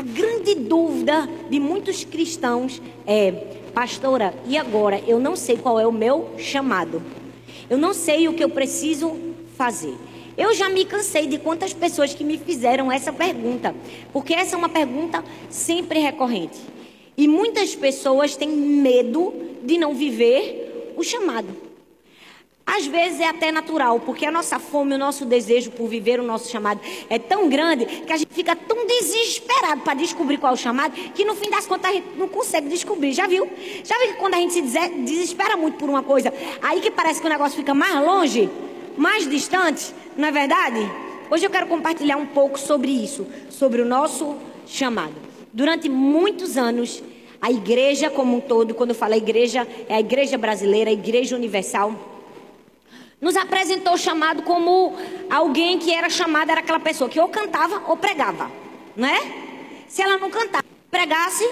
A grande dúvida de muitos cristãos é, pastora, e agora? Eu não sei qual é o meu chamado. Eu não sei o que eu preciso fazer. Eu já me cansei de quantas pessoas que me fizeram essa pergunta, porque essa é uma pergunta sempre recorrente. E muitas pessoas têm medo de não viver o chamado. Às vezes é até natural, porque a nossa fome, o nosso desejo por viver o nosso chamado é tão grande que a gente fica tão desesperado para descobrir qual é o chamado que no fim das contas a gente não consegue descobrir. Já viu? Já viu que quando a gente se desespera muito por uma coisa, aí que parece que o negócio fica mais longe, mais distante, não é verdade? Hoje eu quero compartilhar um pouco sobre isso, sobre o nosso chamado. Durante muitos anos, a igreja como um todo, quando eu falo igreja, é a igreja brasileira, a igreja universal, nos apresentou chamado como alguém que era chamada, era aquela pessoa que ou cantava ou pregava, não é? Se ela não cantasse, pregasse,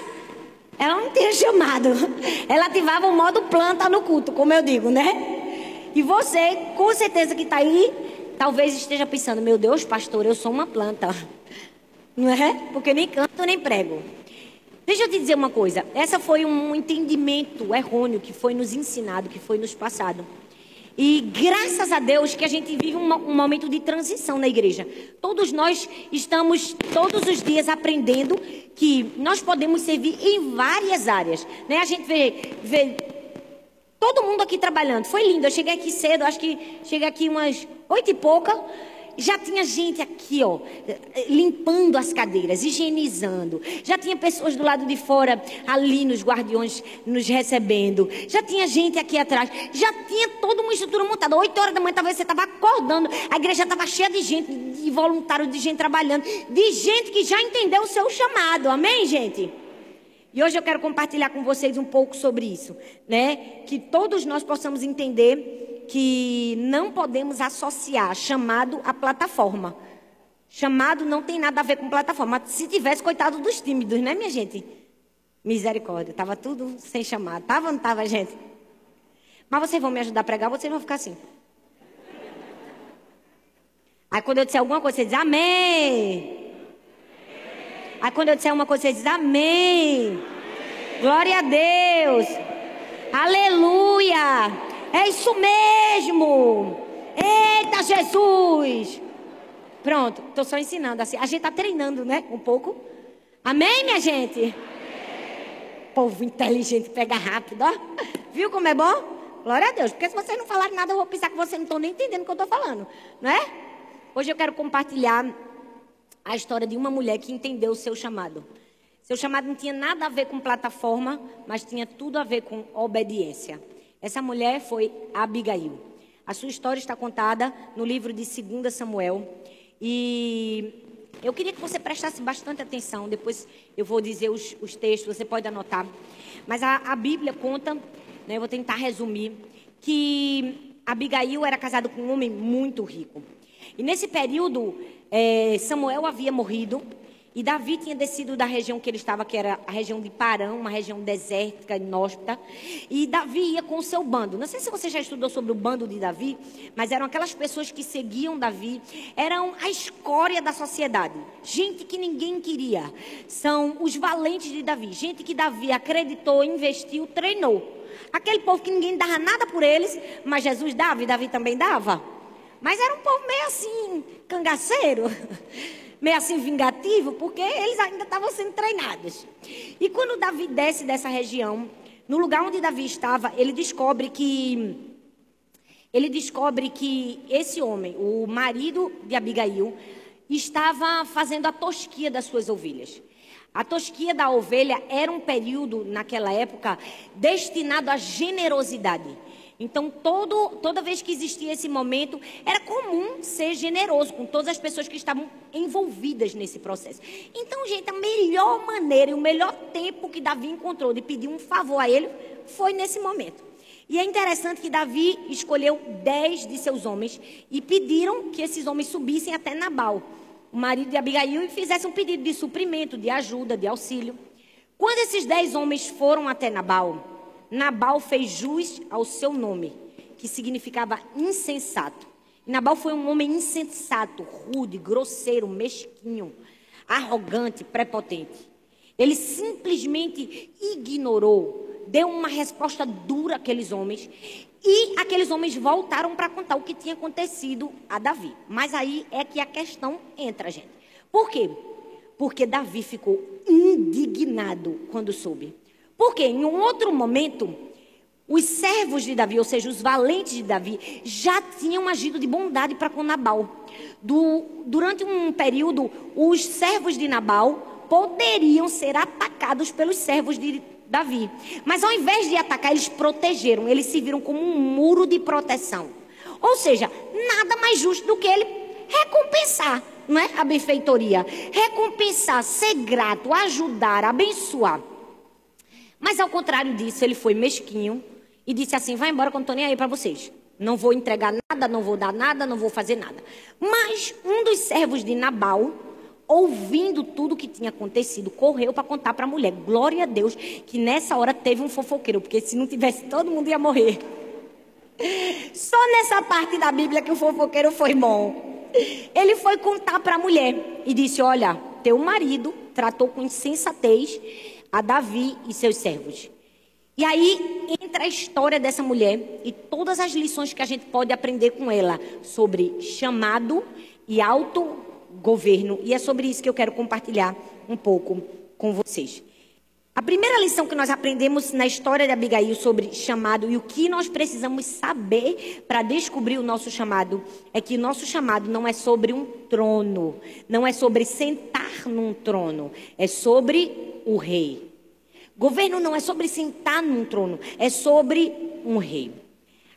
ela não tinha chamado. Ela ativava o modo planta no culto, como eu digo, né? E você, com certeza que está aí, talvez esteja pensando: meu Deus, pastor, eu sou uma planta, não é? Porque nem canto nem prego. Deixa eu te dizer uma coisa: essa foi um entendimento errôneo que foi nos ensinado, que foi nos passado. E graças a Deus que a gente vive um, um, momento de transição na igreja. Todos nós estamos todos os dias aprendendo que nós podemos servir em várias áreas. Né? A gente vê, vê todo mundo aqui trabalhando. Foi lindo. Eu cheguei aqui cedo, acho que cheguei aqui umas oito e pouca. Já tinha gente aqui, ó, limpando as cadeiras, higienizando. Já tinha pessoas do lado de fora, ali nos guardiões, nos recebendo. Já tinha gente aqui atrás. Já tinha toda uma estrutura montada. Oito horas da manhã, talvez você estava acordando. A igreja estava cheia de gente, de voluntário, de gente trabalhando. De gente que já entendeu o seu chamado. Amém, gente? E hoje eu quero compartilhar com vocês um pouco sobre isso, né? Que todos nós possamos entender que não podemos associar chamado à plataforma. Chamado não tem nada a ver com plataforma. Se tivesse, coitado dos tímidos, né, minha gente? Misericórdia. Tava tudo sem chamado. Tava ou não tava, gente? Mas vocês vão me ajudar a pregar, vocês vão ficar assim. Aí quando eu disser alguma coisa, você diz amém. Aí quando eu disser uma coisa, você diz amém. Glória a Deus. Aleluia. É isso mesmo. Eita Jesus. Pronto, estou só ensinando assim. A gente está treinando, né? Um pouco. Amém, minha gente? Amém. Povo inteligente pega rápido, ó. Viu como é bom? Glória a Deus. Porque se vocês não falarem nada, eu vou pensar que vocês não estão nem entendendo o que eu estou falando, não é? Hoje eu quero compartilhar a história de uma mulher que entendeu o seu chamado. Seu chamado não tinha nada a ver com plataforma, mas tinha tudo a ver com obediência. Essa mulher foi Abigail. A sua história está contada no livro de 2 Samuel. E eu queria que você prestasse bastante atenção. Depois eu vou dizer os, os textos, você pode anotar. Mas a, a Bíblia conta, né, eu vou tentar resumir, que Abigail era casada com um homem muito rico. E nesse período, é, Samuel havia morrido. E Davi tinha descido da região que ele estava, que era a região de Parã, uma região desértica, inóspita. E Davi ia com o seu bando. Não sei se você já estudou sobre o bando de Davi, mas eram aquelas pessoas que seguiam Davi, eram a escória da sociedade. Gente que ninguém queria. São os valentes de Davi. Gente que Davi acreditou, investiu, treinou. Aquele povo que ninguém dava nada por eles, mas Jesus dava e Davi também dava. Mas era um povo meio assim, cangaceiro. meio assim vingativo, porque eles ainda estavam sendo treinados. E quando Davi desce dessa região, no lugar onde Davi estava, ele descobre que ele descobre que esse homem, o marido de Abigail, estava fazendo a tosquia das suas ovelhas. A tosquia da ovelha era um período, naquela época, destinado à generosidade. Então, todo, toda vez que existia esse momento, era comum ser generoso com todas as pessoas que estavam envolvidas nesse processo. Então, gente, a melhor maneira e o melhor tempo que Davi encontrou de pedir um favor a ele foi nesse momento. E é interessante que Davi escolheu dez de seus homens e pediram que esses homens subissem até Nabal, o marido de Abigail, e fizessem um pedido de suprimento, de ajuda, de auxílio. Quando esses dez homens foram até Nabal, Nabal fez jus ao seu nome, que significava insensato. Nabal foi um homem insensato, rude, grosseiro, mesquinho. arrogante, prepotente. Ele simplesmente ignorou, deu uma resposta dura àqueles homens e aqueles homens voltaram para contar o que tinha acontecido a Davi. Mas aí é que a questão entra, gente. Por quê? Porque Davi ficou indignado quando soube. Porque em um outro momento, os servos de Davi, ou seja, os valentes de Davi, já tinham agido de bondade para com Nabal. Do, durante um período, os servos de Nabal poderiam ser atacados pelos servos de Davi. Mas ao invés de atacar, eles protegeram, eles se viram como um muro de proteção. Ou seja, nada mais justo do que ele recompensar, não é? A benfeitoria. Recompensar, ser grato, ajudar, abençoar. Mas ao contrário disso, ele foi mesquinho e disse assim: vai embora que eu não estou nem aí para vocês. Não vou entregar nada, não vou dar nada, não vou fazer nada. Mas um dos servos de Nabal ouvindo tudo que tinha acontecido, correu para contar para a mulher. Glória a Deus que nessa hora teve um fofoqueiro, porque se não tivesse, todo mundo ia morrer. Só nessa parte da Bíblia que o fofoqueiro foi bom. Ele foi contar para a mulher e disse: Olha, teu marido tratou com insensatez a Davi e seus servos. E aí entra a história dessa mulher e todas as lições que a gente pode aprender com ela sobre chamado e auto governo. E é sobre isso que eu quero compartilhar um pouco com vocês. A primeira lição que nós aprendemos na história de Abigail sobre chamado e o que nós precisamos saber para descobrir o nosso chamado é que o nosso chamado não é sobre um trono, não é sobre sentar num trono, é sobre o rei. Governo não é sobre sentar num trono, é sobre um rei.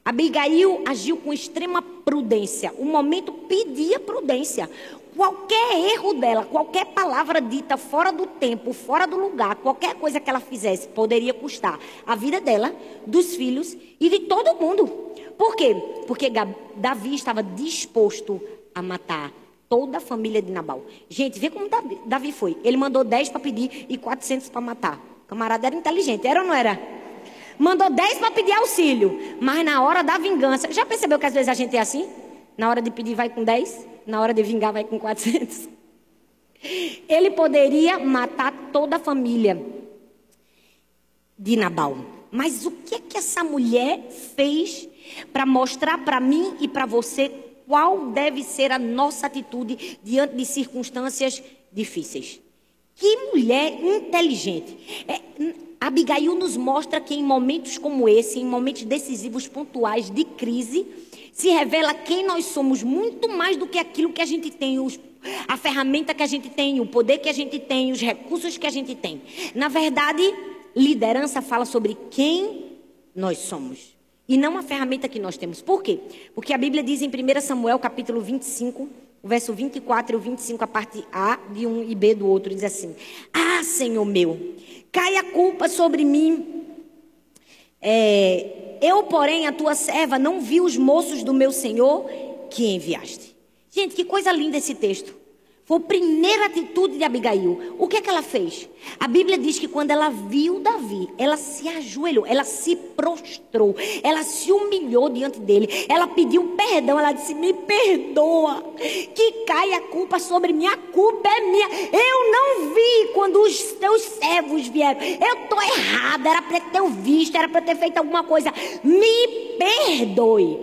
Abigail agiu com extrema prudência. O momento pedia prudência. Qualquer erro dela, qualquer palavra dita fora do tempo, fora do lugar, qualquer coisa que ela fizesse, poderia custar a vida dela, dos filhos e de todo mundo. Por quê? Porque Davi estava disposto a matar toda a família de Nabal. Gente, vê como Davi foi. Ele mandou 10 para pedir e 400 para matar. O camarada era inteligente, era ou não era? Mandou 10 para pedir auxílio, mas na hora da vingança. Já percebeu que às vezes a gente é assim? Na hora de pedir, vai com 10 na hora de vingar vai com 400. Ele poderia matar toda a família de Nabal. Mas o que é que essa mulher fez para mostrar para mim e para você qual deve ser a nossa atitude diante de circunstâncias difíceis? Que mulher inteligente. É, Abigail nos mostra que em momentos como esse, em momentos decisivos, pontuais, de crise, se revela quem nós somos muito mais do que aquilo que a gente tem, os, a ferramenta que a gente tem, o poder que a gente tem, os recursos que a gente tem. Na verdade, liderança fala sobre quem nós somos e não a ferramenta que nós temos. Por quê? Porque a Bíblia diz em 1 Samuel, capítulo 25, o verso 24 e o 25, a parte A de um e B do outro, diz assim: Ah, Senhor meu, cai a culpa sobre mim. É, eu, porém, a tua serva, não vi os moços do meu senhor que enviaste. Gente, que coisa linda esse texto. Foi a primeira atitude de Abigail. O que é que ela fez? A Bíblia diz que quando ela viu Davi, ela se ajoelhou, ela se prostrou, ela se humilhou diante dele, ela pediu perdão, ela disse: Me perdoa, que cai a culpa sobre mim, a culpa é minha. Eu não vi quando os teus servos vieram, eu estou errada, era para ter visto, era para ter feito alguma coisa. Me perdoe.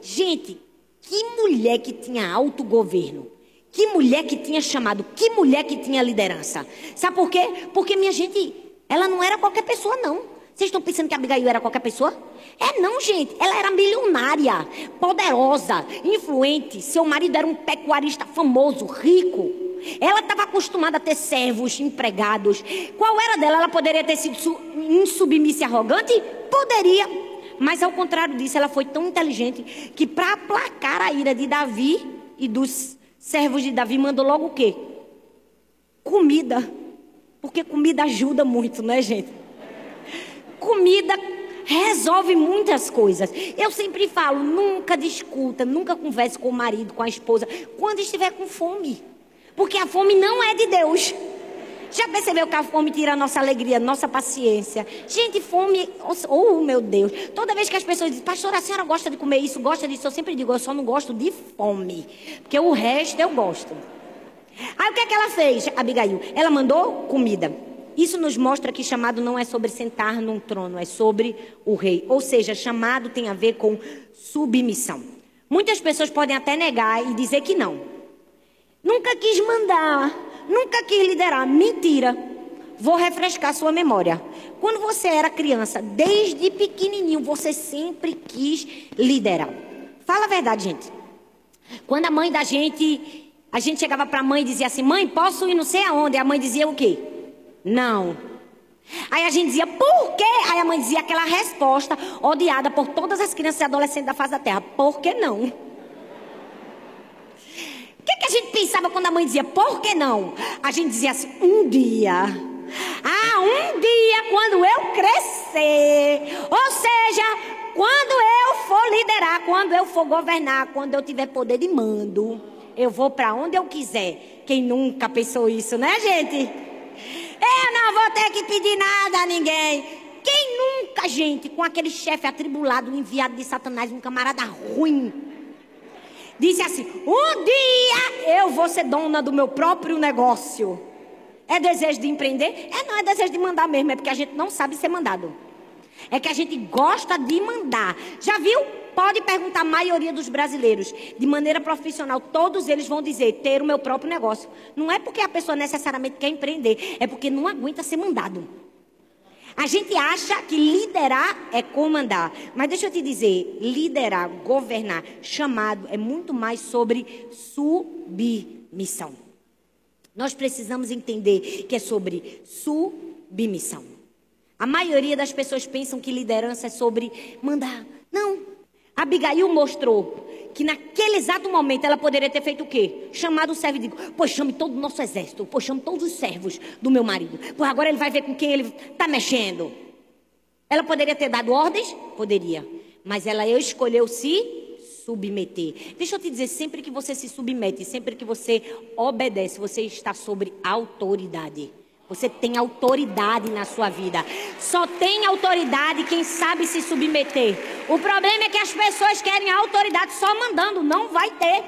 Gente, que mulher que tinha autogoverno. Que mulher que tinha chamado, que mulher que tinha liderança. Sabe por quê? Porque, minha gente, ela não era qualquer pessoa, não. Vocês estão pensando que Abigail era qualquer pessoa? É não, gente. Ela era milionária, poderosa, influente. Seu marido era um pecuarista famoso, rico. Ela estava acostumada a ter servos, empregados. Qual era dela? Ela poderia ter sido insubmissa e arrogante? Poderia. Mas ao contrário disso, ela foi tão inteligente que para aplacar a ira de Davi e dos servos de Davi mandou logo o quê? Comida. Porque comida ajuda muito, né, gente? Comida resolve muitas coisas. Eu sempre falo, nunca discuta, nunca converse com o marido, com a esposa, quando estiver com fome. Porque a fome não é de Deus. Já percebeu que a fome tira a nossa alegria, nossa paciência? Gente, fome, oh meu Deus. Toda vez que as pessoas dizem, pastor, a senhora gosta de comer isso, gosta disso, eu sempre digo, eu só não gosto de fome. Porque o resto eu gosto. Aí o que é que ela fez, Abigail? Ela mandou comida. Isso nos mostra que chamado não é sobre sentar num trono, é sobre o rei. Ou seja, chamado tem a ver com submissão. Muitas pessoas podem até negar e dizer que não. Nunca quis mandar, nunca quis liderar. Mentira. Vou refrescar sua memória. Quando você era criança, desde pequenininho, você sempre quis liderar. Fala a verdade, gente. Quando a mãe da gente, a gente chegava para a mãe e dizia assim: "Mãe, posso ir não sei aonde?" A mãe dizia o quê? Não. Aí a gente dizia, por quê? Aí a mãe dizia aquela resposta odiada por todas as crianças e adolescentes da face da terra: por que não? O que, que a gente pensava quando a mãe dizia, por que não? A gente dizia assim, um dia. Ah, um dia quando eu crescer. Ou seja, quando eu for liderar, quando eu for governar, quando eu tiver poder de mando, eu vou para onde eu quiser. Quem nunca pensou isso, né, gente? Eu não vou ter que pedir nada a ninguém. Quem nunca, gente, com aquele chefe atribulado, enviado de Satanás, um camarada ruim, disse assim: Um dia eu vou ser dona do meu próprio negócio. É desejo de empreender? É, não é desejo de mandar mesmo, é porque a gente não sabe ser mandado. É que a gente gosta de mandar. Já viu? Pode perguntar a maioria dos brasileiros, de maneira profissional, todos eles vão dizer ter o meu próprio negócio. Não é porque a pessoa necessariamente quer empreender, é porque não aguenta ser mandado. A gente acha que liderar é comandar, mas deixa eu te dizer, liderar, governar, chamado é muito mais sobre submissão. Nós precisamos entender que é sobre submissão. A maioria das pessoas pensam que liderança é sobre mandar. Não. Abigail mostrou que naquele exato momento ela poderia ter feito o quê? Chamado o servo e digo, pois chame todo o nosso exército, pois chame todos os servos do meu marido. Pois agora ele vai ver com quem ele está mexendo. Ela poderia ter dado ordens? Poderia. Mas ela escolheu se submeter. Deixa eu te dizer, sempre que você se submete, sempre que você obedece, você está sobre autoridade. Você tem autoridade na sua vida. Só tem autoridade quem sabe se submeter. O problema é que as pessoas querem autoridade só mandando. Não vai ter.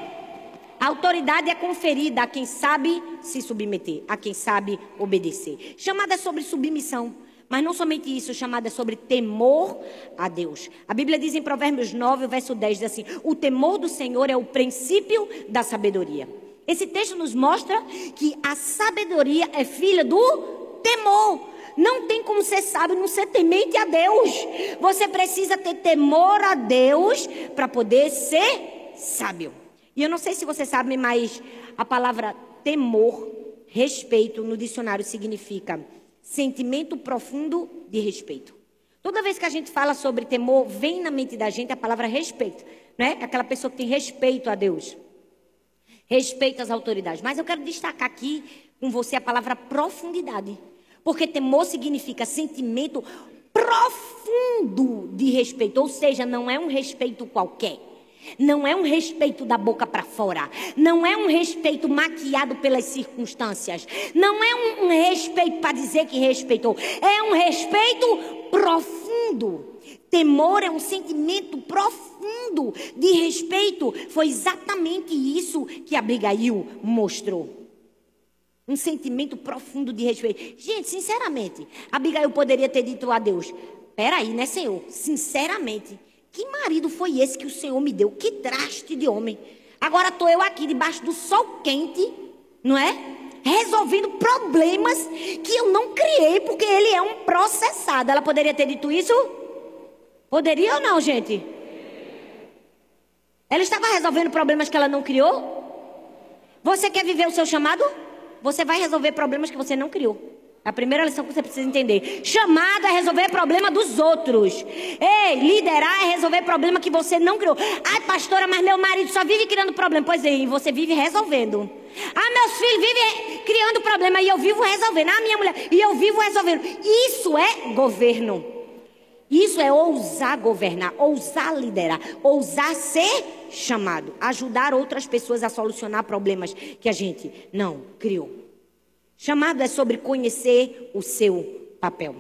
A autoridade é conferida a quem sabe se submeter, a quem sabe obedecer. Chamada sobre submissão. Mas não somente isso, chamada sobre temor a Deus. A Bíblia diz em Provérbios 9, verso 10, diz assim: O temor do Senhor é o princípio da sabedoria. Esse texto nos mostra que a sabedoria é filha do temor. Não tem como ser sábio não ser temente a Deus. Você precisa ter temor a Deus para poder ser sábio. E eu não sei se você sabe, mas a palavra temor, respeito, no dicionário significa sentimento profundo de respeito. Toda vez que a gente fala sobre temor, vem na mente da gente a palavra respeito, né? Aquela pessoa que tem respeito a Deus respeito às autoridades. Mas eu quero destacar aqui com você a palavra profundidade. Porque temor significa sentimento profundo de respeito. Ou seja, não é um respeito qualquer. Não é um respeito da boca para fora. Não é um respeito maquiado pelas circunstâncias. Não é um, respeito para dizer que respeitou. É um respeito profundo. Temor é um sentimento profundo de respeito. Foi exatamente isso que Abigail mostrou. Um sentimento profundo de respeito. Gente, sinceramente, Abigail poderia ter dito a Deus: Peraí, né, Senhor? Sinceramente, que marido foi esse que o Senhor me deu? Que traste de homem. Agora estou eu aqui debaixo do sol quente, não é? Resolvendo problemas que eu não criei, porque ele é um processado. Ela poderia ter dito isso? Poderia ou não, gente? Ela estava resolvendo problemas que ela não criou? Você quer viver o seu chamado? Você vai resolver problemas que você não criou. A primeira lição que você precisa entender. Chamado é resolver problema dos outros. Ei, liderar é resolver problema que você não criou. Ai, pastora, mas meu marido só vive criando problema. Pois é, e você vive resolvendo. Ah, meus filhos vivem criando problema e eu vivo resolvendo. Ah, minha mulher, e eu vivo resolvendo. Isso é governo. Isso é ousar governar, ousar liderar, ousar ser chamado, ajudar outras pessoas a solucionar problemas que a gente não criou. Chamado é sobre conhecer o seu papel.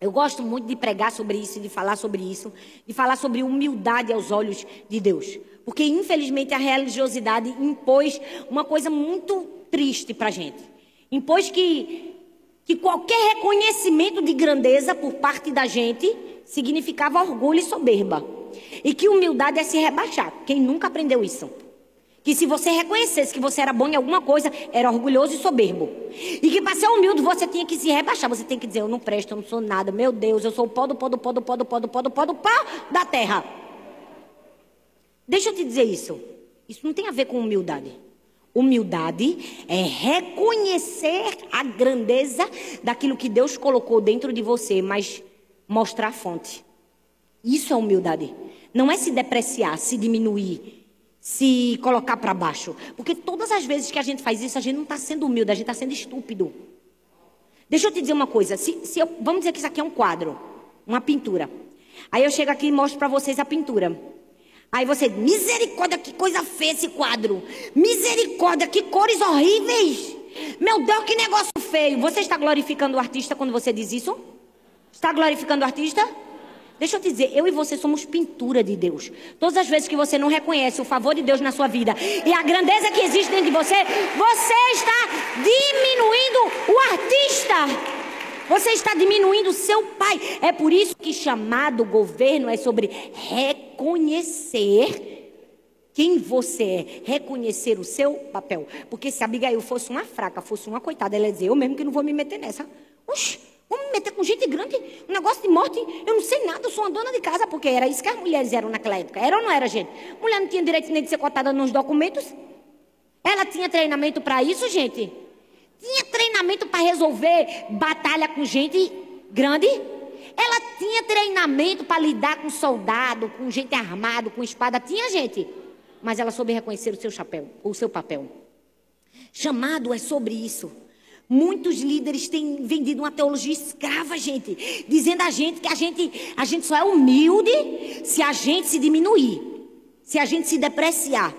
Eu gosto muito de pregar sobre isso, de falar sobre isso, de falar sobre humildade aos olhos de Deus. Porque, infelizmente, a religiosidade impôs uma coisa muito triste para a gente. Impôs que, que qualquer reconhecimento de grandeza por parte da gente significava orgulho e soberba. E que humildade é se rebaixar. Quem nunca aprendeu isso? Que se você reconhecesse que você era bom em alguma coisa, era orgulhoso e soberbo. E que para ser humilde você tinha que se rebaixar. Você tem que dizer, eu não presto, eu não sou nada. Meu Deus, eu sou o pó do pó do pó do pó do pó do pó do pó do pó da terra. Deixa eu te dizer isso. Isso não tem a ver com humildade. Humildade é reconhecer a grandeza daquilo que Deus colocou dentro de você, mas mostrar a fonte. Isso é humildade. Não é se depreciar, se diminuir se colocar para baixo. Porque todas as vezes que a gente faz isso, a gente não está sendo humilde, a gente está sendo estúpido. Deixa eu te dizer uma coisa. Se, se eu, vamos dizer que isso aqui é um quadro, uma pintura. Aí eu chego aqui e mostro para vocês a pintura. Aí você, misericórdia, que coisa feia esse quadro. Misericórdia, que cores horríveis. Meu Deus, que negócio feio. Você está glorificando o artista quando você diz isso? Está glorificando o artista? Deixa eu te dizer, eu e você somos pintura de Deus. Todas as vezes que você não reconhece o favor de Deus na sua vida e a grandeza que existe dentro de você, você está diminuindo o artista. Você está diminuindo o seu pai. É por isso que chamado governo é sobre reconhecer quem você é, reconhecer o seu papel. Porque se Abigail fosse uma fraca, fosse uma coitada, ela ia dizer, eu mesmo que não vou me meter nessa. Oxi, Vamos me meter com gente grande, um negócio de morte. Eu não sei nada, eu sou uma dona de casa, porque era isso que as mulheres eram naquela época. Era ou não era, gente? Mulher não tinha direito nem de ser cotada nos documentos. Ela tinha treinamento para isso, gente? Tinha treinamento para resolver batalha com gente grande? Ela tinha treinamento para lidar com soldado, com gente armado, com espada? Tinha, gente? Mas ela soube reconhecer o seu chapéu, o seu papel. Chamado é sobre isso. Muitos líderes têm vendido uma teologia escrava, gente, dizendo a gente que a gente, a gente só é humilde se a gente se diminuir, se a gente se depreciar.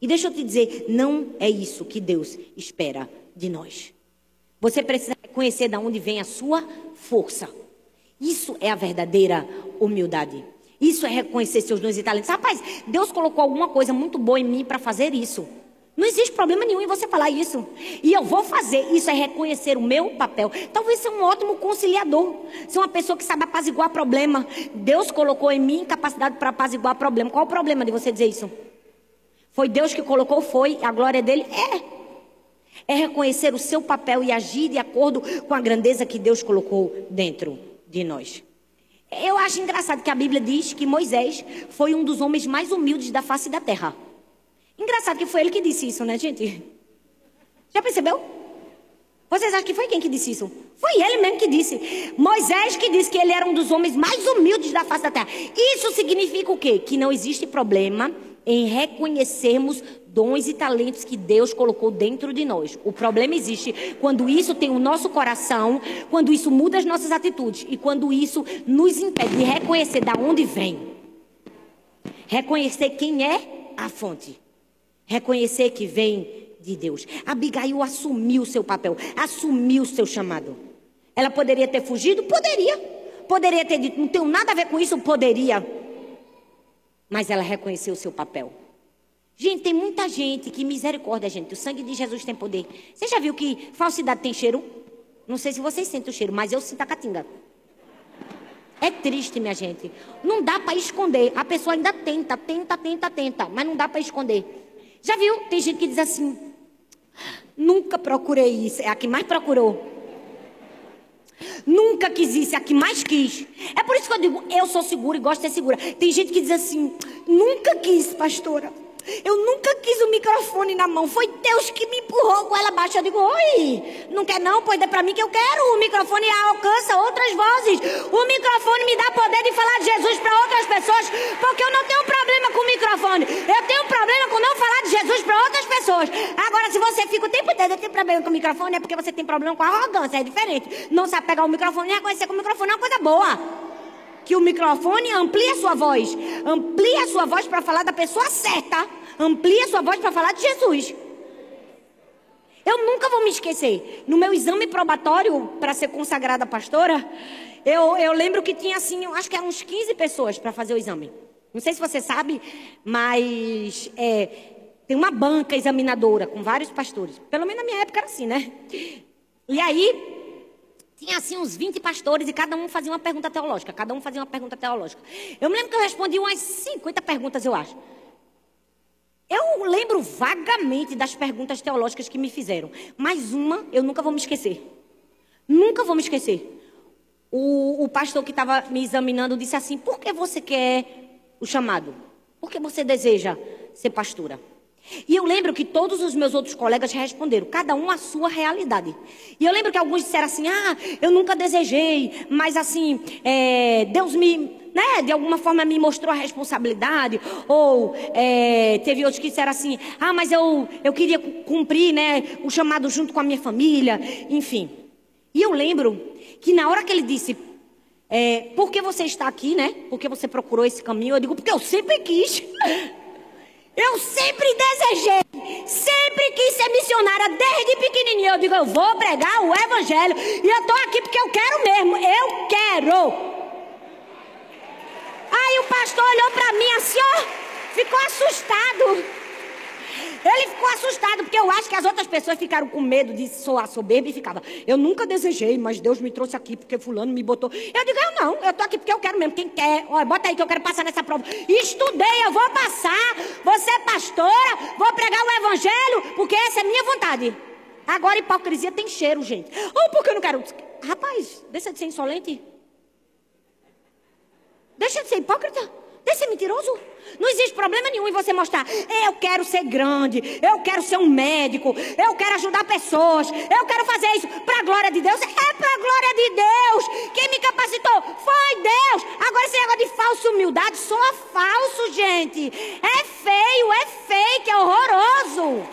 E deixa eu te dizer, não é isso que Deus espera de nós. Você precisa conhecer de onde vem a sua força. Isso é a verdadeira humildade. Isso é reconhecer seus dons e talentos. Rapaz, Deus colocou alguma coisa muito boa em mim para fazer isso. Não existe problema nenhum em você falar isso. E eu vou fazer. Isso é reconhecer o meu papel. Talvez ser um ótimo conciliador. Ser uma pessoa que sabe apaziguar problema. Deus colocou em mim capacidade para apaziguar problema. Qual o problema de você dizer isso? Foi Deus que colocou? Foi. A glória dele? É. É reconhecer o seu papel e agir de acordo com a grandeza que Deus colocou dentro de nós. Eu acho engraçado que a Bíblia diz que Moisés foi um dos homens mais humildes da face da terra. Engraçado que foi ele que disse isso, né, gente? Já percebeu? Vocês acham que foi quem que disse isso? Foi ele mesmo que disse. Moisés que disse que ele era um dos homens mais humildes da face da terra. Isso significa o quê? Que não existe problema em reconhecermos dons e talentos que Deus colocou dentro de nós. O problema existe quando isso tem o nosso coração, quando isso muda as nossas atitudes e quando isso nos impede de reconhecer da onde vem. Reconhecer quem é a fonte. Reconhecer que vem de Deus. Abigail assumiu seu papel, assumiu o seu chamado. Ela poderia ter fugido? Poderia. Poderia ter dito, não tenho nada a ver com isso? Poderia. Mas ela reconheceu o seu papel. Gente, tem muita gente que misericórdia, gente. O sangue de Jesus tem poder. Você já viu que falsidade tem cheiro? Não sei se vocês sentem o cheiro, mas eu sinto a catinga. É triste, minha gente. Não dá para esconder. A pessoa ainda tenta, tenta, tenta, tenta, mas não dá para esconder. Já viu? Tem gente que diz assim: nunca procurei isso, é a que mais procurou. Nunca quis isso, é a que mais quis. É por isso que eu digo: eu sou segura e gosto de ser segura. Tem gente que diz assim: nunca quis, pastora. Eu nunca quis o microfone na mão. Foi Deus que me empurrou com ela baixa. Eu digo, oi, não quer não? Pois dê para mim que eu quero. O microfone alcança outras vozes. O microfone me dá poder de falar de Jesus para outras pessoas. Porque eu não tenho problema com o microfone. Eu tenho problema com não falar de Jesus para outras pessoas. Agora, se você fica o tempo inteiro tem problema com o microfone, é porque você tem problema com arrogância. É diferente. Não sabe pegar o microfone e reconhecer que o microfone é uma coisa boa que o microfone amplie a sua voz. Amplie a sua voz para falar da pessoa certa. Amplie a sua voz para falar de Jesus. Eu nunca vou me esquecer. No meu exame probatório para ser consagrada pastora, eu, eu lembro que tinha assim, acho que eram uns 15 pessoas para fazer o exame. Não sei se você sabe, mas é, tem uma banca examinadora com vários pastores. Pelo menos na minha época era assim, né? E aí, tinha assim uns 20 pastores e cada um fazia uma pergunta teológica. Cada um fazia uma pergunta teológica. Eu me lembro que eu respondi umas 50 perguntas, eu acho. Eu lembro vagamente das perguntas teológicas que me fizeram. Mas uma eu nunca vou me esquecer. Nunca vou me esquecer. O, o pastor que estava me examinando disse assim: Por que você quer o chamado? Por que você deseja ser pastora? E eu lembro que todos os meus outros colegas responderam, cada um a sua realidade. E eu lembro que alguns disseram assim: Ah, eu nunca desejei, mas assim, é, Deus me, né, de alguma forma me mostrou a responsabilidade. Ou é, teve outros que disseram assim: Ah, mas eu, eu queria cumprir né, o chamado junto com a minha família. Enfim. E eu lembro que na hora que ele disse, é, por que você está aqui, né? Por que você procurou esse caminho? Eu digo, porque eu sempre quis. Eu sempre desejei, sempre quis ser missionária desde pequenininha. Eu digo, eu vou pregar o evangelho e eu estou aqui porque eu quero mesmo. Eu quero. Aí o pastor olhou para mim assim, ó, ficou assustado. Ele ficou assustado, porque eu acho que as outras pessoas ficaram com medo de soar soberba e ficava. Eu nunca desejei, mas Deus me trouxe aqui porque fulano me botou. Eu digo, eu não, eu tô aqui porque eu quero mesmo. Quem quer, olha, bota aí que eu quero passar nessa prova. Estudei, eu vou passar. Você é pastora, vou pregar o evangelho, porque essa é minha vontade. Agora hipocrisia tem cheiro, gente. Ou oh, porque eu não quero. Rapaz, deixa de ser insolente. Deixa de ser hipócrita. Deixa de ser mentiroso. Não existe problema nenhum em você mostrar. Eu quero ser grande, eu quero ser um médico, eu quero ajudar pessoas, eu quero fazer isso para a glória de Deus. É para a glória de Deus. Quem me capacitou foi Deus. Agora esse negócio de falsa humildade soa falso, gente. É feio, é fake, é horroroso.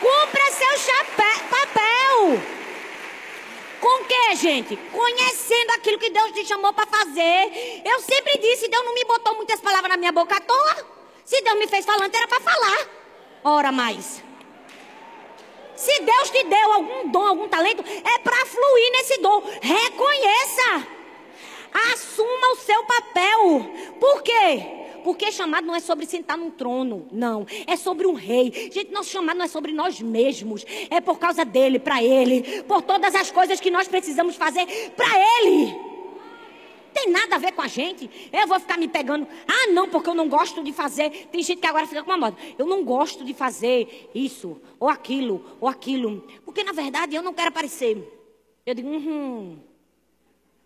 Cumpra seu papel. O que, gente? Conhecendo aquilo que Deus te chamou para fazer. Eu sempre disse, Deus não me botou muitas palavras na minha boca à toa. Se Deus me fez falando, era para falar. Ora mais. Se Deus te deu algum dom, algum talento, é para fluir nesse dom. Reconheça. Assuma o seu papel. Por quê? Porque chamado não é sobre sentar num trono, não. É sobre um rei. Gente, nosso chamado não é sobre nós mesmos. É por causa dele, para ele. Por todas as coisas que nós precisamos fazer para ele. Tem nada a ver com a gente. Eu vou ficar me pegando. Ah, não, porque eu não gosto de fazer. Tem gente que agora fica com uma moda. Eu não gosto de fazer isso, ou aquilo, ou aquilo. Porque na verdade eu não quero aparecer. Eu digo, uhum,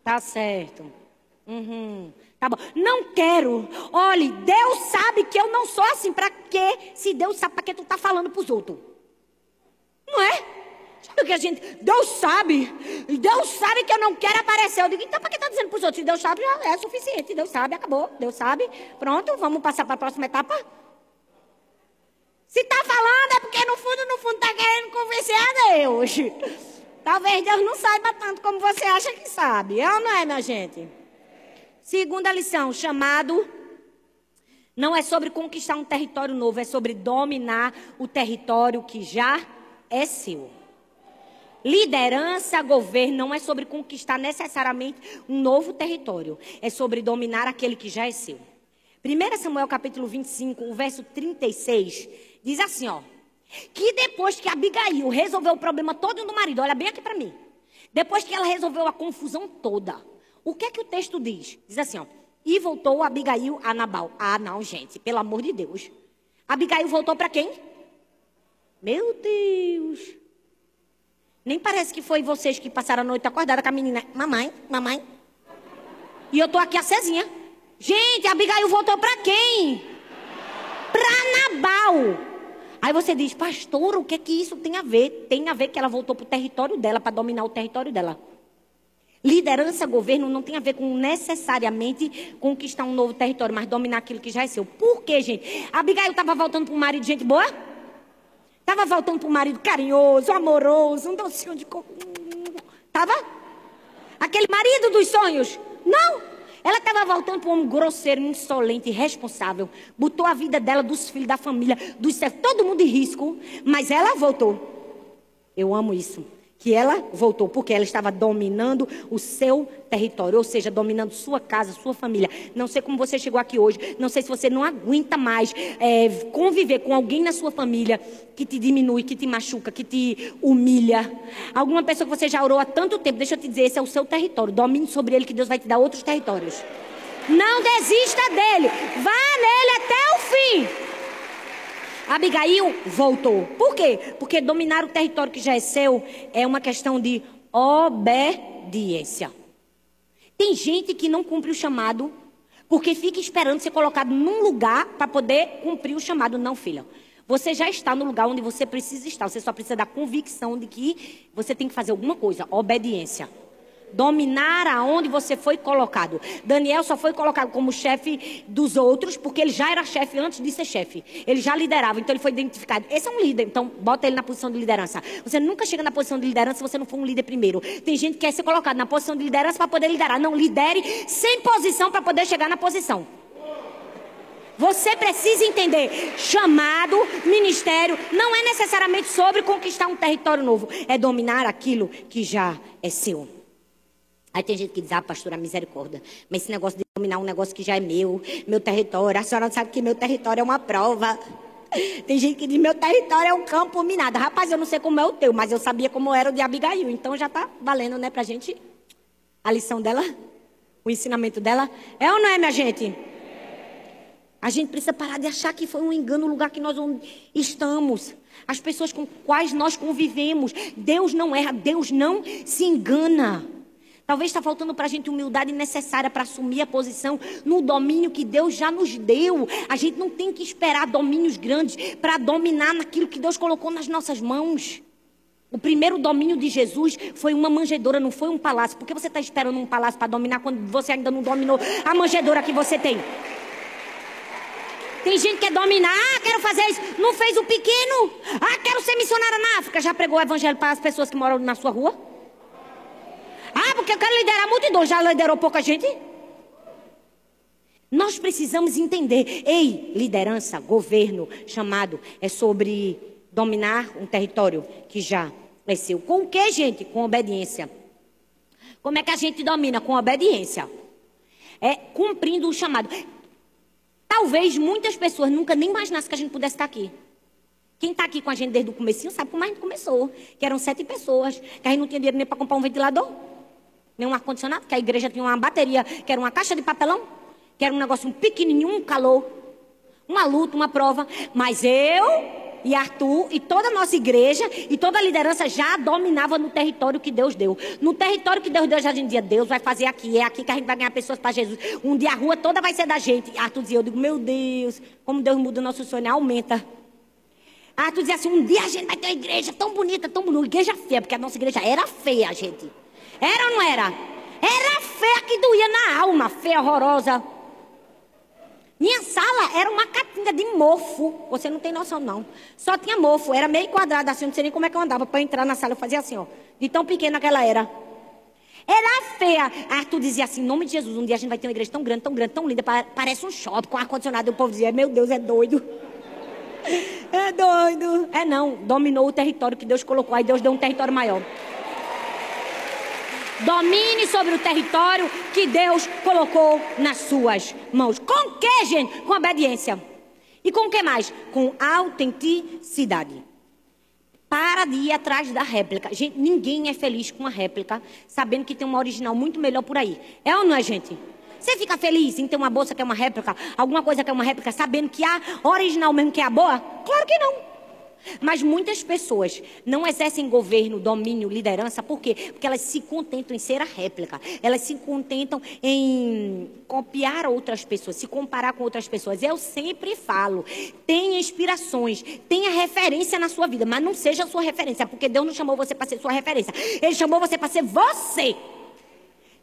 tá certo. Uhum. Tá bom. Não quero. Olhe, Deus sabe que eu não sou assim. Para quê? Se Deus sabe, para que tu tá falando para os outros? Não é? Sabe o que a gente. Deus sabe. Deus sabe que eu não quero aparecer. Eu digo, então para que tá dizendo para os outros? Se Deus sabe, já é suficiente. Deus sabe, acabou. Deus sabe. Pronto, vamos passar para a próxima etapa. Se tá falando é porque no fundo, no fundo, tá querendo convencer a Deus. Talvez Deus não saiba tanto como você acha que sabe. É ou não é, minha gente? Segunda lição, chamado não é sobre conquistar um território novo, é sobre dominar o território que já é seu. Liderança, governo não é sobre conquistar necessariamente um novo território, é sobre dominar aquele que já é seu. 1 Samuel capítulo 25, o verso 36, diz assim, ó: que depois que Abigail resolveu o problema todo do marido, olha bem aqui para mim. Depois que ela resolveu a confusão toda, o que é que o texto diz? Diz assim, ó. E voltou Abigail a Nabal. Ah, não, gente, pelo amor de Deus. Abigail voltou para quem? Meu Deus. Nem parece que foi vocês que passaram a noite acordada com a menina. Mamãe, mamãe. E eu tô aqui acesinha. Gente, Abigail voltou para quem? Para Nabal. Aí você diz, pastor, o que é que isso tem a ver? Tem a ver que ela voltou para o território dela, para dominar o território dela. Liderança, governo não tem a ver com necessariamente conquistar um novo território, mas dominar aquilo que já é seu. Por quê, gente? Abigail estava voltando para um marido gente boa? Estava voltando para um marido carinhoso, amoroso, um docinho de coco. Estava? Aquele marido dos sonhos? Não. Ela estava voltando para um homem grosseiro, insolente, irresponsável. Botou a vida dela, dos filhos, da família, dos todo mundo em risco. Mas ela voltou. Eu amo isso que ela voltou, porque ela estava dominando o seu território, ou seja, dominando sua casa, sua família. Não sei como você chegou aqui hoje, não sei se você não aguenta mais é, conviver com alguém na sua família que te diminui, que te machuca, que te humilha. Alguma pessoa que você já orou há tanto tempo, deixa eu te dizer, esse é o seu território. Domine sobre ele, que Deus vai te dar outros territórios. Não desista dele, vá nele até o fim. Abigail voltou. Por quê? Porque dominar o território que já é seu é uma questão de obediência. Tem gente que não cumpre o chamado porque fica esperando ser colocado num lugar para poder cumprir o chamado. Não, filha. Você já está no lugar onde você precisa estar. Você só precisa da convicção de que você tem que fazer alguma coisa. Obediência dominar aonde você foi colocado. Daniel só foi colocado como chefe dos outros porque ele já era chefe antes de ser chefe. Ele já liderava, então ele foi identificado. Esse é um líder, então bota ele na posição de liderança. Você nunca chega na posição de liderança se você não for um líder primeiro. Tem gente que quer ser colocado na posição de liderança para poder liderar. Não, lidere sem posição para poder chegar na posição. Você precisa entender: chamado, ministério, não é necessariamente sobre conquistar um território novo, é dominar aquilo que já é seu. Aí tem gente que diz, ah, pastora, misericórdia. Mas esse negócio de dominar um negócio que já é meu, meu território, a senhora não sabe que meu território é uma prova. Tem gente que diz, meu território é um campo minado. Rapaz, eu não sei como é o teu, mas eu sabia como era o de Abigail. Então já tá valendo, né, pra gente a lição dela, o ensinamento dela. É ou não é, minha gente? A gente precisa parar de achar que foi um engano o lugar que nós estamos. As pessoas com quais nós convivemos. Deus não erra, Deus não se engana. Talvez está faltando para a gente humildade necessária para assumir a posição no domínio que Deus já nos deu. A gente não tem que esperar domínios grandes para dominar naquilo que Deus colocou nas nossas mãos. O primeiro domínio de Jesus foi uma manjedoura, não foi um palácio. Por que você está esperando um palácio para dominar quando você ainda não dominou a manjedoura que você tem? Tem gente que quer dominar, ah, quero fazer isso. Não fez o pequeno. Ah, quero ser missionária na África. Já pregou o evangelho para as pessoas que moram na sua rua? Ah, porque eu quero liderar a multidão. Já liderou pouca gente? Nós precisamos entender. Ei, liderança, governo, chamado, é sobre dominar um território que já é seu. Com o que, gente? Com obediência. Como é que a gente domina? Com obediência. É cumprindo o chamado. Talvez muitas pessoas nunca nem imaginassem que a gente pudesse estar aqui. Quem está aqui com a gente desde o começo sabe como a gente começou. Que eram sete pessoas, que a gente não tinha dinheiro nem para comprar um ventilador nem um ar-condicionado, que a igreja tinha uma bateria, que era uma caixa de papelão, que era um negócio pequenininho, um calor, uma luta, uma prova. Mas eu e Arthur e toda a nossa igreja e toda a liderança já dominava no território que Deus deu. No território que Deus deu, já dizia, Deus vai fazer aqui, é aqui que a gente vai ganhar pessoas para Jesus. Um dia a rua toda vai ser da gente. Arthur dizia, eu digo, meu Deus, como Deus muda o nosso sonho, aumenta. Arthur dizia assim, um dia a gente vai ter uma igreja tão bonita, tão bonita, igreja feia, porque a nossa igreja era feia, gente. Era ou não era? Era feia que doía na alma, feia, horrorosa. Minha sala era uma catinga de mofo. Você não tem noção, não. Só tinha mofo. Era meio quadrada assim, não sei nem como é que eu andava. Para entrar na sala, eu fazia assim, ó. De tão pequena que ela era. Era feia. Arthur dizia assim, em nome de Jesus, um dia a gente vai ter uma igreja tão grande, tão grande, tão linda, parece um shopping com ar-condicionado. E o povo dizia, meu Deus, é doido. É doido. É não, dominou o território que Deus colocou. Aí Deus deu um território maior. Domine sobre o território que Deus colocou nas suas mãos. Com que, gente? Com obediência. E com o que mais? Com autenticidade. Para de ir atrás da réplica. Gente, ninguém é feliz com a réplica, sabendo que tem uma original muito melhor por aí. É ou não é, gente? Você fica feliz em ter uma bolsa que é uma réplica, alguma coisa que é uma réplica, sabendo que a original mesmo que é a boa? Claro que não. Mas muitas pessoas não exercem governo, domínio, liderança, por quê? Porque elas se contentam em ser a réplica. Elas se contentam em copiar outras pessoas, se comparar com outras pessoas. Eu sempre falo: tenha inspirações, tenha referência na sua vida, mas não seja a sua referência, porque Deus não chamou você para ser sua referência. Ele chamou você para ser você.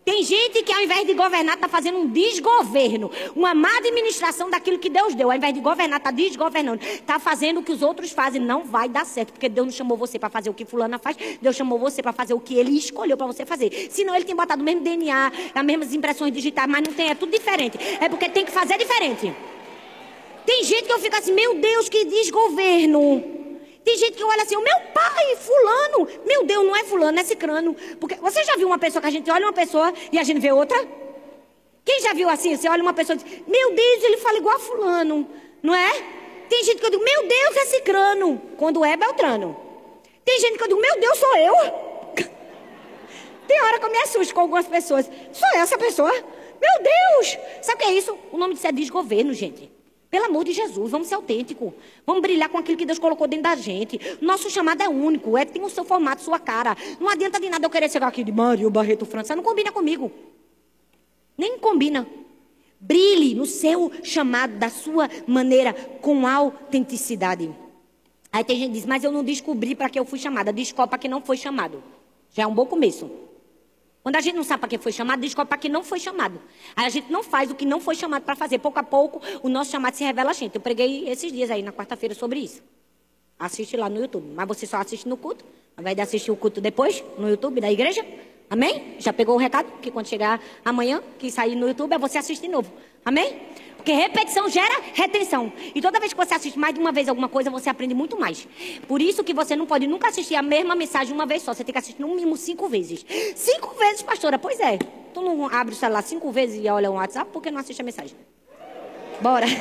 Tem gente que ao invés de governar está fazendo um desgoverno, uma má administração daquilo que Deus deu. Ao invés de governar, está desgovernando. Está fazendo o que os outros fazem. Não vai dar certo, porque Deus não chamou você para fazer o que fulana faz. Deus chamou você para fazer o que ele escolheu para você fazer. Senão ele tem botado o mesmo DNA, as mesmas impressões digitais, mas não tem, é tudo diferente. É porque tem que fazer diferente. Tem gente que eu fico assim, meu Deus, que desgoverno. Tem gente que olha assim, o meu pai, fulano. Meu Deus, não é fulano, é cicrano. Porque você já viu uma pessoa que a gente olha uma pessoa e a gente vê outra? Quem já viu assim? Você olha uma pessoa e diz, meu Deus, ele fala igual a fulano. Não é? Tem gente que eu digo, meu Deus, é cicrano. Quando é Beltrano. Tem gente que eu digo, meu Deus, sou eu. Tem hora que eu me assusto com algumas pessoas. Sou essa pessoa? Meu Deus! Sabe o que é isso? O nome disso é desgoverno, gente. Pelo amor de Jesus, vamos ser autênticos. Vamos brilhar com aquilo que Deus colocou dentro da gente. Nosso chamado é único, é tem o seu formato, sua cara. Não adianta de nada eu querer chegar aqui de Mário Barreto França. Não combina comigo. Nem combina. Brilhe no seu chamado, da sua maneira, com autenticidade. Aí tem gente que diz, mas eu não descobri para que eu fui chamada. Descobre para que não foi chamado. Já é um bom começo. Quando a gente não sabe para que foi chamado, descobre para que não foi chamado. Aí a gente não faz o que não foi chamado para fazer. Pouco a pouco, o nosso chamado se revela a gente. Eu preguei esses dias aí, na quarta-feira, sobre isso. Assiste lá no YouTube. Mas você só assiste no culto. Ao invés de assistir o culto depois, no YouTube da igreja. Amém? Já pegou o recado? Que quando chegar amanhã, que sair no YouTube, é você assistir de novo. Amém? Porque repetição gera retenção. E toda vez que você assiste mais de uma vez alguma coisa, você aprende muito mais. Por isso que você não pode nunca assistir a mesma mensagem uma vez só. Você tem que assistir no mínimo cinco vezes. Cinco vezes, pastora? Pois é. Tu não abre o celular cinco vezes e olha o WhatsApp porque não assiste a mensagem. Bora.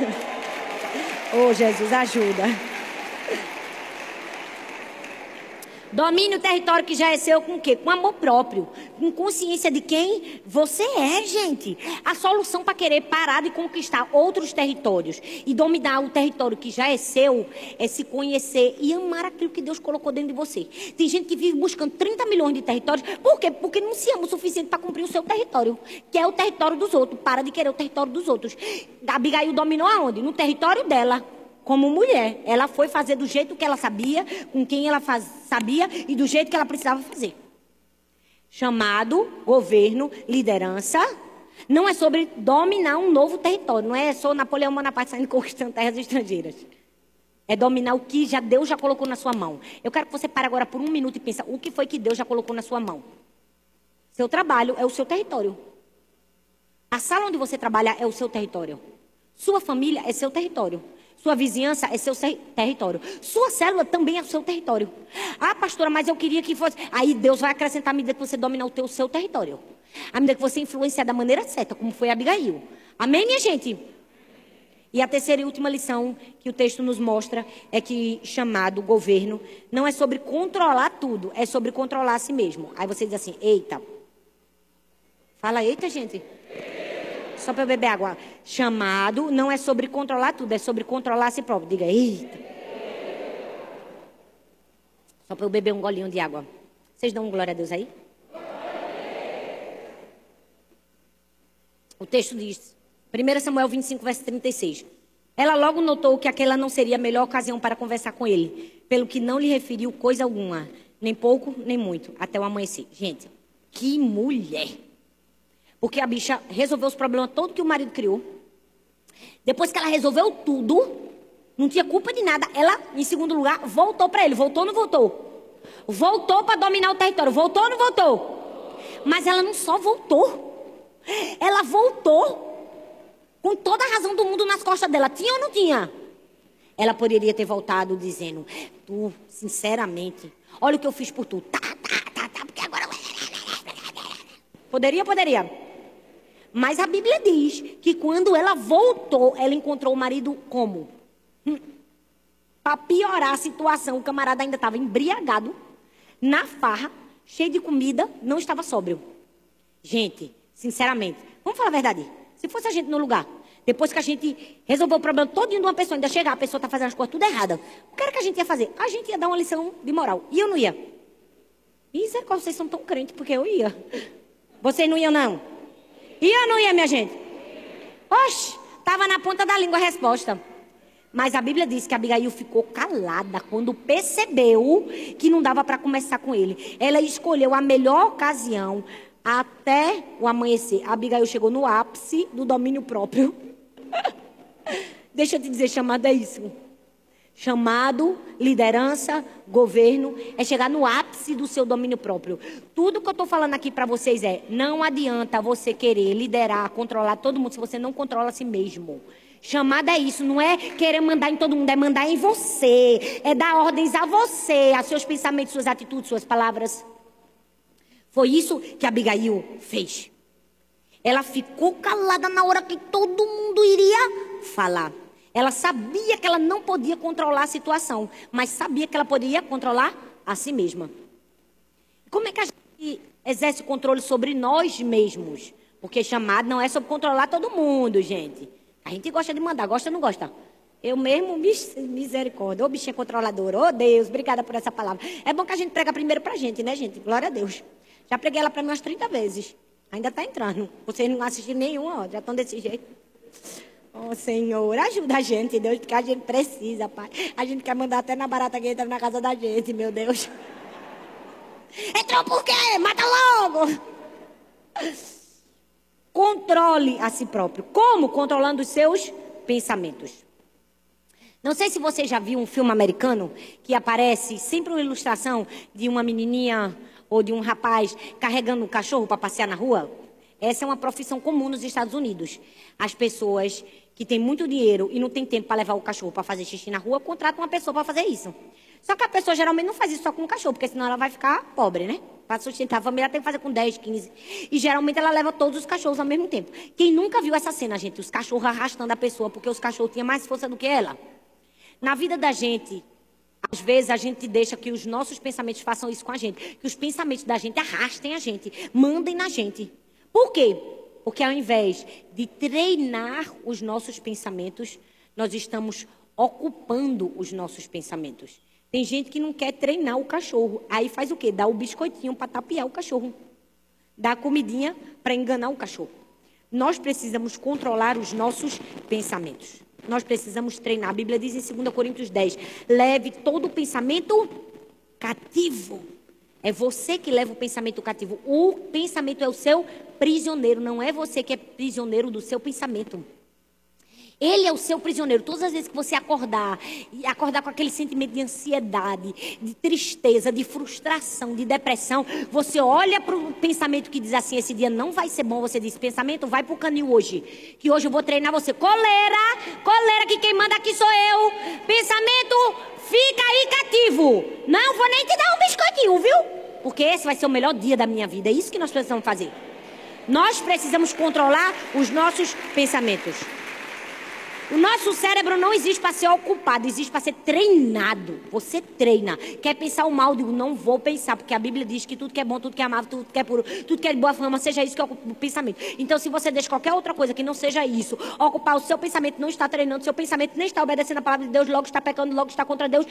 Oh, Jesus, ajuda. Domine o território que já é seu com o quê? Com amor próprio. Com consciência de quem você é, gente. A solução para querer parar de conquistar outros territórios e dominar o território que já é seu é se conhecer e amar aquilo que Deus colocou dentro de você. Tem gente que vive buscando 30 milhões de territórios. Por quê? Porque não se ama o suficiente para cumprir o seu território, que é o território dos outros. Para de querer o território dos outros. Abigail dominou aonde? No território dela como mulher. Ela foi fazer do jeito que ela sabia, com quem ela faz, sabia e do jeito que ela precisava fazer. Chamado, governo, liderança. Não é sobre dominar um novo território. Não é só Napoleão Bonaparte saindo conquistando terras estrangeiras. É dominar o que já Deus já colocou na sua mão. Eu quero que você pare agora por um minuto e pense: o que foi que Deus já colocou na sua mão? Seu trabalho é o seu território. A sala onde você trabalha é o seu território. Sua família é seu território. Sua vizinhança é seu território. Sua célula também é seu território. Ah, pastora, mas eu queria que fosse. Aí Deus vai acrescentar à medida que você dominar o teu, seu território. À medida que você influenciar da maneira certa, como foi Abigail. Amém, minha gente? E a terceira e última lição que o texto nos mostra é que chamado governo não é sobre controlar tudo, é sobre controlar a si mesmo. Aí você diz assim: eita. Fala, eita, gente. Só para eu beber água. Chamado não é sobre controlar tudo, é sobre controlar a si próprio. Diga, eita. Só para eu beber um golinho de água. Vocês dão um glória a Deus aí? O texto diz, 1 Samuel 25, verso 36. Ela logo notou que aquela não seria a melhor ocasião para conversar com ele, pelo que não lhe referiu coisa alguma, nem pouco, nem muito, até o amanhecer. Gente, que mulher! Porque a bicha resolveu os problemas todos que o marido criou. Depois que ela resolveu tudo, não tinha culpa de nada. Ela, em segundo lugar, voltou para ele. Voltou ou não voltou? Voltou para dominar o território. Voltou ou não voltou? Mas ela não só voltou. Ela voltou com toda a razão do mundo nas costas dela. Tinha ou não tinha? Ela poderia ter voltado dizendo: Tu, sinceramente, olha o que eu fiz por tu. Tá, tá, tá, tá, porque agora. Poderia, poderia. Mas a Bíblia diz que quando ela voltou, ela encontrou o marido como? Hum. Para piorar a situação, o camarada ainda estava embriagado, na farra, cheio de comida, não estava sóbrio. Gente, sinceramente, vamos falar a verdade. Se fosse a gente no lugar, depois que a gente resolveu o problema todo de uma pessoa, ainda chegar, a pessoa está fazendo as coisas tudo errada. O que era que a gente ia fazer? A gente ia dar uma lição de moral. E eu não ia. Quando vocês são tão crentes, porque eu ia. Vocês não iam, não? Ia ou não ia, minha gente? Oxe, estava na ponta da língua a resposta. Mas a Bíblia diz que Abigail ficou calada quando percebeu que não dava para começar com ele. Ela escolheu a melhor ocasião até o amanhecer. Abigail chegou no ápice do domínio próprio. Deixa eu te dizer, chamado é isso. Chamado, liderança, governo, é chegar no ápice do seu domínio próprio. Tudo que eu estou falando aqui para vocês é: não adianta você querer liderar, controlar todo mundo se você não controla a si mesmo. Chamada é isso, não é querer mandar em todo mundo, é mandar em você, é dar ordens a você, a seus pensamentos, suas atitudes, suas palavras. Foi isso que Abigail fez. Ela ficou calada na hora que todo mundo iria falar. Ela sabia que ela não podia controlar a situação, mas sabia que ela poderia controlar a si mesma. Como é que a gente exerce controle sobre nós mesmos? Porque chamado não é sobre controlar todo mundo, gente. A gente gosta de mandar, gosta ou não gosta? Eu mesmo, misericórdia. Ô bichinha controladora. Ô Deus, obrigada por essa palavra. É bom que a gente prega primeiro pra gente, né, gente? Glória a Deus. Já preguei ela pra mim umas 30 vezes. Ainda está entrando. Vocês não assistiram nenhum, ó. Já estão desse jeito. Oh, Senhor, ajuda a gente, Deus, porque a gente precisa, Pai. A gente quer mandar até na barata que entra na casa da gente, meu Deus. Entrou por quê? Mata logo! Controle a si próprio. Como? Controlando os seus pensamentos. Não sei se você já viu um filme americano que aparece sempre uma ilustração de uma menininha ou de um rapaz carregando um cachorro para passear na rua. Essa é uma profissão comum nos Estados Unidos. As pessoas que têm muito dinheiro e não têm tempo para levar o cachorro para fazer xixi na rua contratam uma pessoa para fazer isso. Só que a pessoa geralmente não faz isso só com o cachorro, porque senão ela vai ficar pobre, né? Para sustentar a família, ela tem que fazer com 10, 15. E geralmente ela leva todos os cachorros ao mesmo tempo. Quem nunca viu essa cena, gente? Os cachorros arrastando a pessoa, porque os cachorros tinham mais força do que ela. Na vida da gente, às vezes a gente deixa que os nossos pensamentos façam isso com a gente. Que os pensamentos da gente arrastem a gente, mandem na gente. Por quê? Porque ao invés de treinar os nossos pensamentos, nós estamos ocupando os nossos pensamentos. Tem gente que não quer treinar o cachorro. Aí faz o quê? Dá o biscoitinho para tapiar o cachorro. Dá a comidinha para enganar o cachorro. Nós precisamos controlar os nossos pensamentos. Nós precisamos treinar. A Bíblia diz em 2 Coríntios 10: leve todo o pensamento cativo. É você que leva o pensamento cativo. O pensamento é o seu prisioneiro, não é você que é prisioneiro do seu pensamento. Ele é o seu prisioneiro. Todas as vezes que você acordar, acordar com aquele sentimento de ansiedade, de tristeza, de frustração, de depressão, você olha para o pensamento que diz assim: esse dia não vai ser bom. Você diz: pensamento, vai para o canil hoje. Que hoje eu vou treinar você. Coleira, coleira, que quem manda aqui sou eu. Pensamento, fica aí cativo. Não vou nem te dar um biscoitinho, viu? Porque esse vai ser o melhor dia da minha vida. É isso que nós precisamos fazer. Nós precisamos controlar os nossos pensamentos. O nosso cérebro não existe para ser ocupado, existe para ser treinado. Você treina. Quer pensar o mal? Digo, não vou pensar, porque a Bíblia diz que tudo que é bom, tudo que é amável, tudo que é puro, tudo que é de boa fama, seja isso que ocupa o pensamento. Então, se você deixa qualquer outra coisa que não seja isso, ocupar o seu pensamento, não está treinando, seu pensamento nem está obedecendo a palavra de Deus, logo está pecando, logo está contra Deus,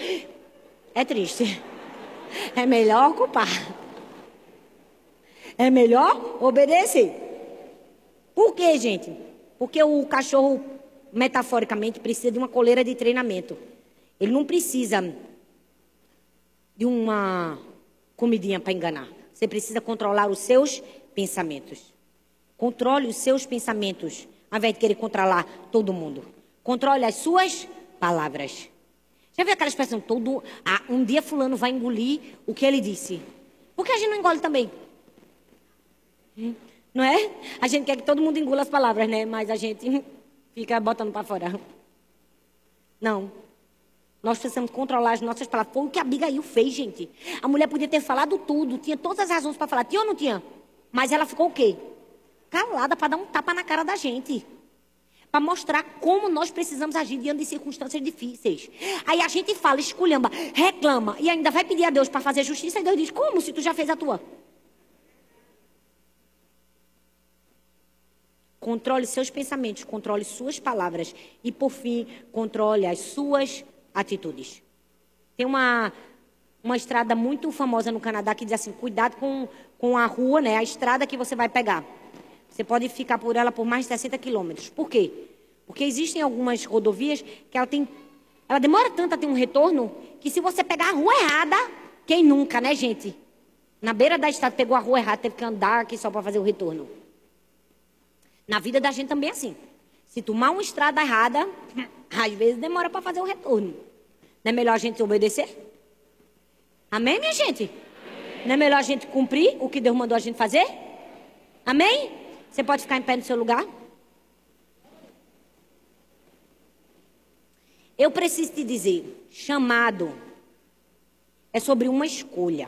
é triste. É melhor ocupar. É melhor obedecer. Por quê, gente? Porque o cachorro metaforicamente, precisa de uma coleira de treinamento. Ele não precisa de uma comidinha para enganar. Você precisa controlar os seus pensamentos. Controle os seus pensamentos, ao invés de querer controlar todo mundo. Controle as suas palavras. Já viu aquela expressão, todo, ah, um dia fulano vai engolir o que ele disse. Por que a gente não engole também? Não é? A gente quer que todo mundo engula as palavras, né? Mas a gente fica botando para fora. Não. Nós precisamos controlar as nossas palavras. Foi o que a Abigail fez, gente. A mulher podia ter falado tudo, tinha todas as razões para falar. Tinha ou não tinha? Mas ela ficou o quê? Calada para dar um tapa na cara da gente. Para mostrar como nós precisamos agir diante de circunstâncias difíceis. Aí a gente fala, esculhamba, reclama e ainda vai pedir a Deus para fazer justiça. E Deus diz: Como se tu já fez a tua? Controle seus pensamentos, controle suas palavras e, por fim, controle as suas atitudes. Tem uma, uma estrada muito famosa no Canadá que diz assim: cuidado com, com a rua, né, a estrada que você vai pegar. Você pode ficar por ela por mais de 60 quilômetros. Por quê? Porque existem algumas rodovias que ela tem. Ela demora tanto a ter um retorno que se você pegar a rua errada, quem nunca, né, gente? Na beira da estrada, pegou a rua errada, teve que andar aqui só para fazer o retorno. Na vida da gente também é assim. Se tomar uma estrada errada, às vezes demora para fazer o retorno. Não é melhor a gente obedecer? Amém, minha gente? Não é melhor a gente cumprir o que Deus mandou a gente fazer? Amém? Você pode ficar em pé no seu lugar? Eu preciso te dizer, chamado é sobre uma escolha.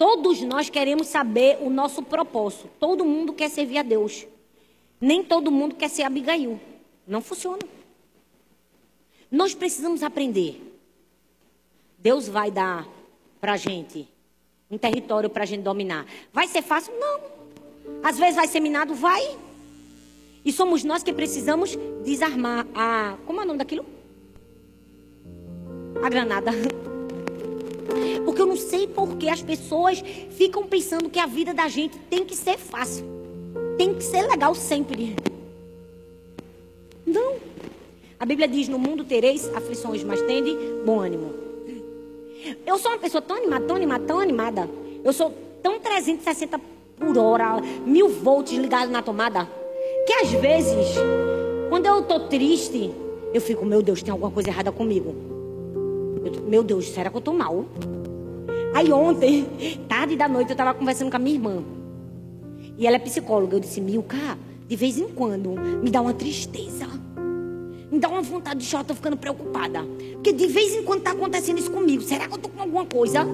Todos nós queremos saber o nosso propósito. Todo mundo quer servir a Deus. Nem todo mundo quer ser Abigail. Não funciona. Nós precisamos aprender. Deus vai dar para a gente um território para a gente dominar. Vai ser fácil? Não. Às vezes vai ser minado? Vai. E somos nós que precisamos desarmar a. Como é o nome daquilo? A granada. Porque eu não sei por que as pessoas ficam pensando que a vida da gente tem que ser fácil. Tem que ser legal sempre. Não. A Bíblia diz: No mundo tereis aflições, mas tende bom ânimo. Eu sou uma pessoa tão animada, tão animada, tão animada. Eu sou tão 360 por hora, mil volts ligado na tomada que às vezes, quando eu tô triste, eu fico, meu Deus, tem alguma coisa errada comigo. Eu, meu Deus, será que eu tô mal? Aí ontem, tarde da noite, eu tava conversando com a minha irmã. E ela é psicóloga. Eu disse, Milka, de vez em quando, me dá uma tristeza. Me dá uma vontade de chorar, tô ficando preocupada. Porque de vez em quando tá acontecendo isso comigo. Será que eu tô com alguma coisa?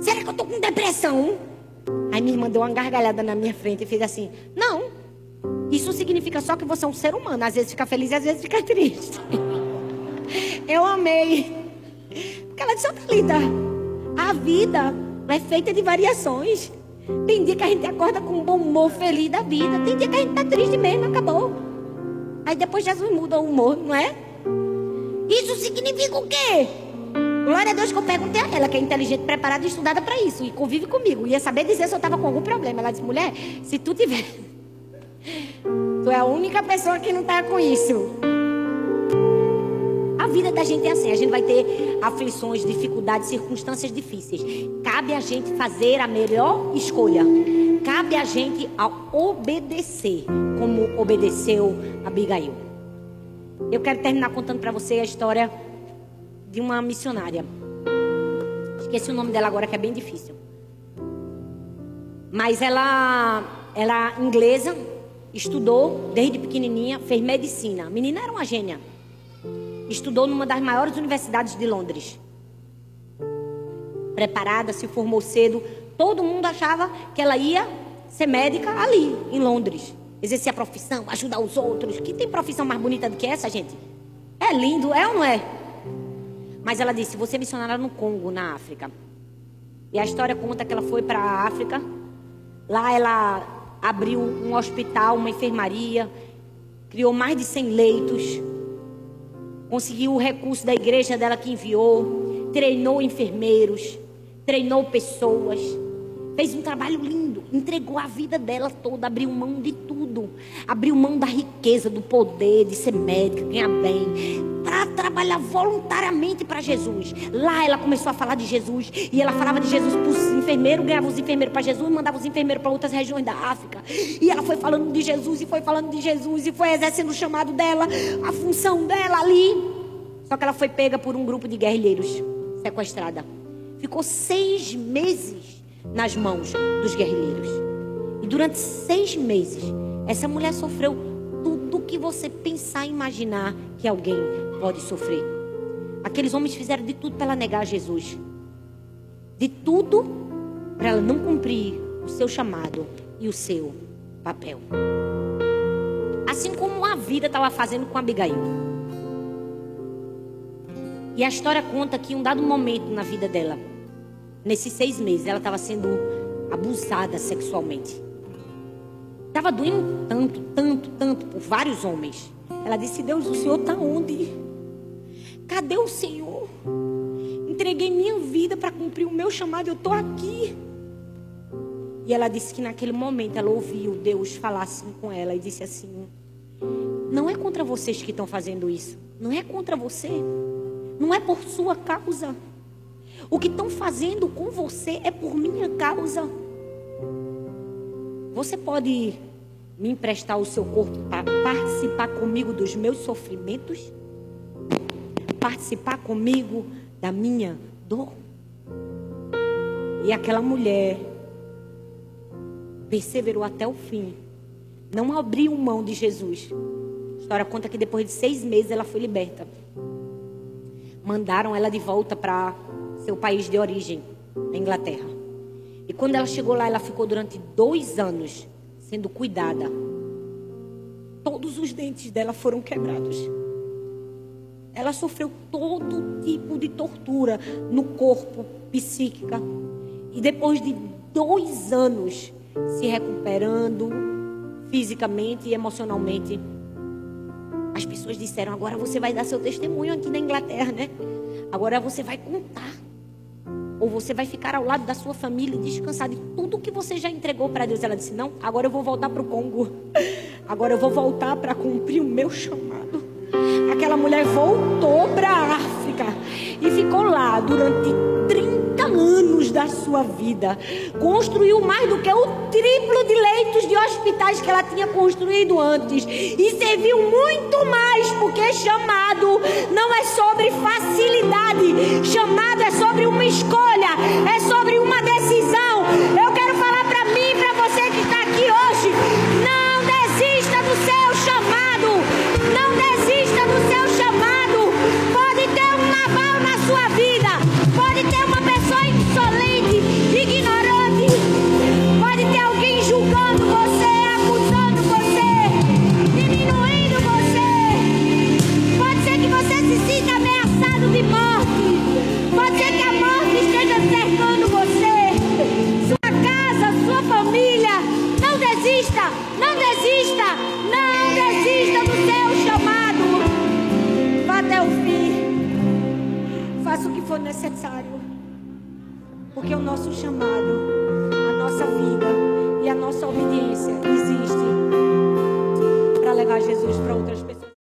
Será que eu tô com depressão? Aí minha irmã deu uma gargalhada na minha frente e fez assim: Não, isso significa só que você é um ser humano. Às vezes fica feliz e às vezes fica triste. Eu amei. Porque ela disse, oh, Thalita, a vida é feita de variações. Tem dia que a gente acorda com um bom humor feliz da vida. Tem dia que a gente tá triste mesmo, acabou. Aí depois Jesus muda o humor, não é? Isso significa o quê? Glória a Deus que eu perguntei a ela, que é inteligente, preparada e estudada para isso. E convive comigo. Ia saber dizer se eu estava com algum problema. Ela disse, mulher, se tu tiver Tu é a única pessoa que não está com isso. Vida da gente é assim, a gente vai ter aflições, dificuldades, circunstâncias difíceis. Cabe a gente fazer a melhor escolha. Cabe a gente a obedecer, como obedeceu Abigail. Eu quero terminar contando para você a história de uma missionária. Esqueci o nome dela agora que é bem difícil. Mas ela, é inglesa, Estudou desde pequenininha, fez medicina. A menina era uma gênia. Estudou numa das maiores universidades de Londres. Preparada, se formou cedo. Todo mundo achava que ela ia ser médica ali, em Londres. Exercer a profissão, ajudar os outros. Que tem profissão mais bonita do que essa, gente? É lindo, é ou não é? Mas ela disse: você é missionária no Congo, na África. E a história conta que ela foi para a África. Lá ela abriu um hospital, uma enfermaria, criou mais de 100 leitos, conseguiu o recurso da igreja dela que enviou, treinou enfermeiros, treinou pessoas, fez um trabalho lindo, entregou a vida dela toda, abriu mão de tudo, abriu mão da riqueza, do poder de ser médica, ganhar bem, para trabalhar voluntariamente para Jesus. Lá ela começou a falar de Jesus e ela falava de Jesus para os enfermeiros, ganhava os enfermeiros para Jesus, mandava os enfermeiros para outras regiões da África. E ela foi falando de Jesus e foi falando de Jesus e foi exercendo o chamado dela, a função dela ali. Só que ela foi pega por um grupo de guerrilheiros, sequestrada. Ficou seis meses nas mãos dos guerrilheiros. E durante seis meses, essa mulher sofreu tudo que você pensar e imaginar que alguém pode sofrer. Aqueles homens fizeram de tudo para ela negar Jesus. De tudo para ela não cumprir o seu chamado e o seu papel. Assim como a vida estava fazendo com Abigail. E a história conta que em um dado momento na vida dela, nesses seis meses, ela estava sendo abusada sexualmente. Estava doendo tanto, tanto, tanto por vários homens. Ela disse: Deus, o Senhor está onde? Cadê o Senhor? Entreguei minha vida para cumprir o meu chamado, eu estou aqui. E ela disse que naquele momento ela ouviu Deus falar assim com ela e disse assim: Não é contra vocês que estão fazendo isso. Não é contra você. Não é por sua causa. O que estão fazendo com você é por minha causa. Você pode me emprestar o seu corpo para participar comigo dos meus sofrimentos? Participar comigo da minha dor? E aquela mulher perseverou até o fim. Não abriu mão de Jesus. A história conta que depois de seis meses ela foi liberta. Mandaram ela de volta para seu país de origem, a Inglaterra. E quando ela chegou lá, ela ficou durante dois anos sendo cuidada. Todos os dentes dela foram quebrados. Ela sofreu todo tipo de tortura no corpo, psíquica. E depois de dois anos se recuperando fisicamente e emocionalmente, as pessoas disseram: agora você vai dar seu testemunho aqui na Inglaterra, né? Agora você vai contar. Ou você vai ficar ao lado da sua família e descansar de tudo que você já entregou para Deus. Ela disse: Não, agora eu vou voltar para o Congo. Agora eu vou voltar para cumprir o meu chamado. Aquela mulher voltou para a África e ficou lá durante 30 anos da sua vida. Construiu mais do que o triplo de leitos de hospitais que ela tinha construído antes. E serviu muito mais, porque chamado não é sobre facilidade, chamado é sobre uma escolha, é sobre uma decisão. Eu necessário. Porque o nosso chamado, a nossa vida e a nossa obediência existe para levar Jesus para outras pessoas.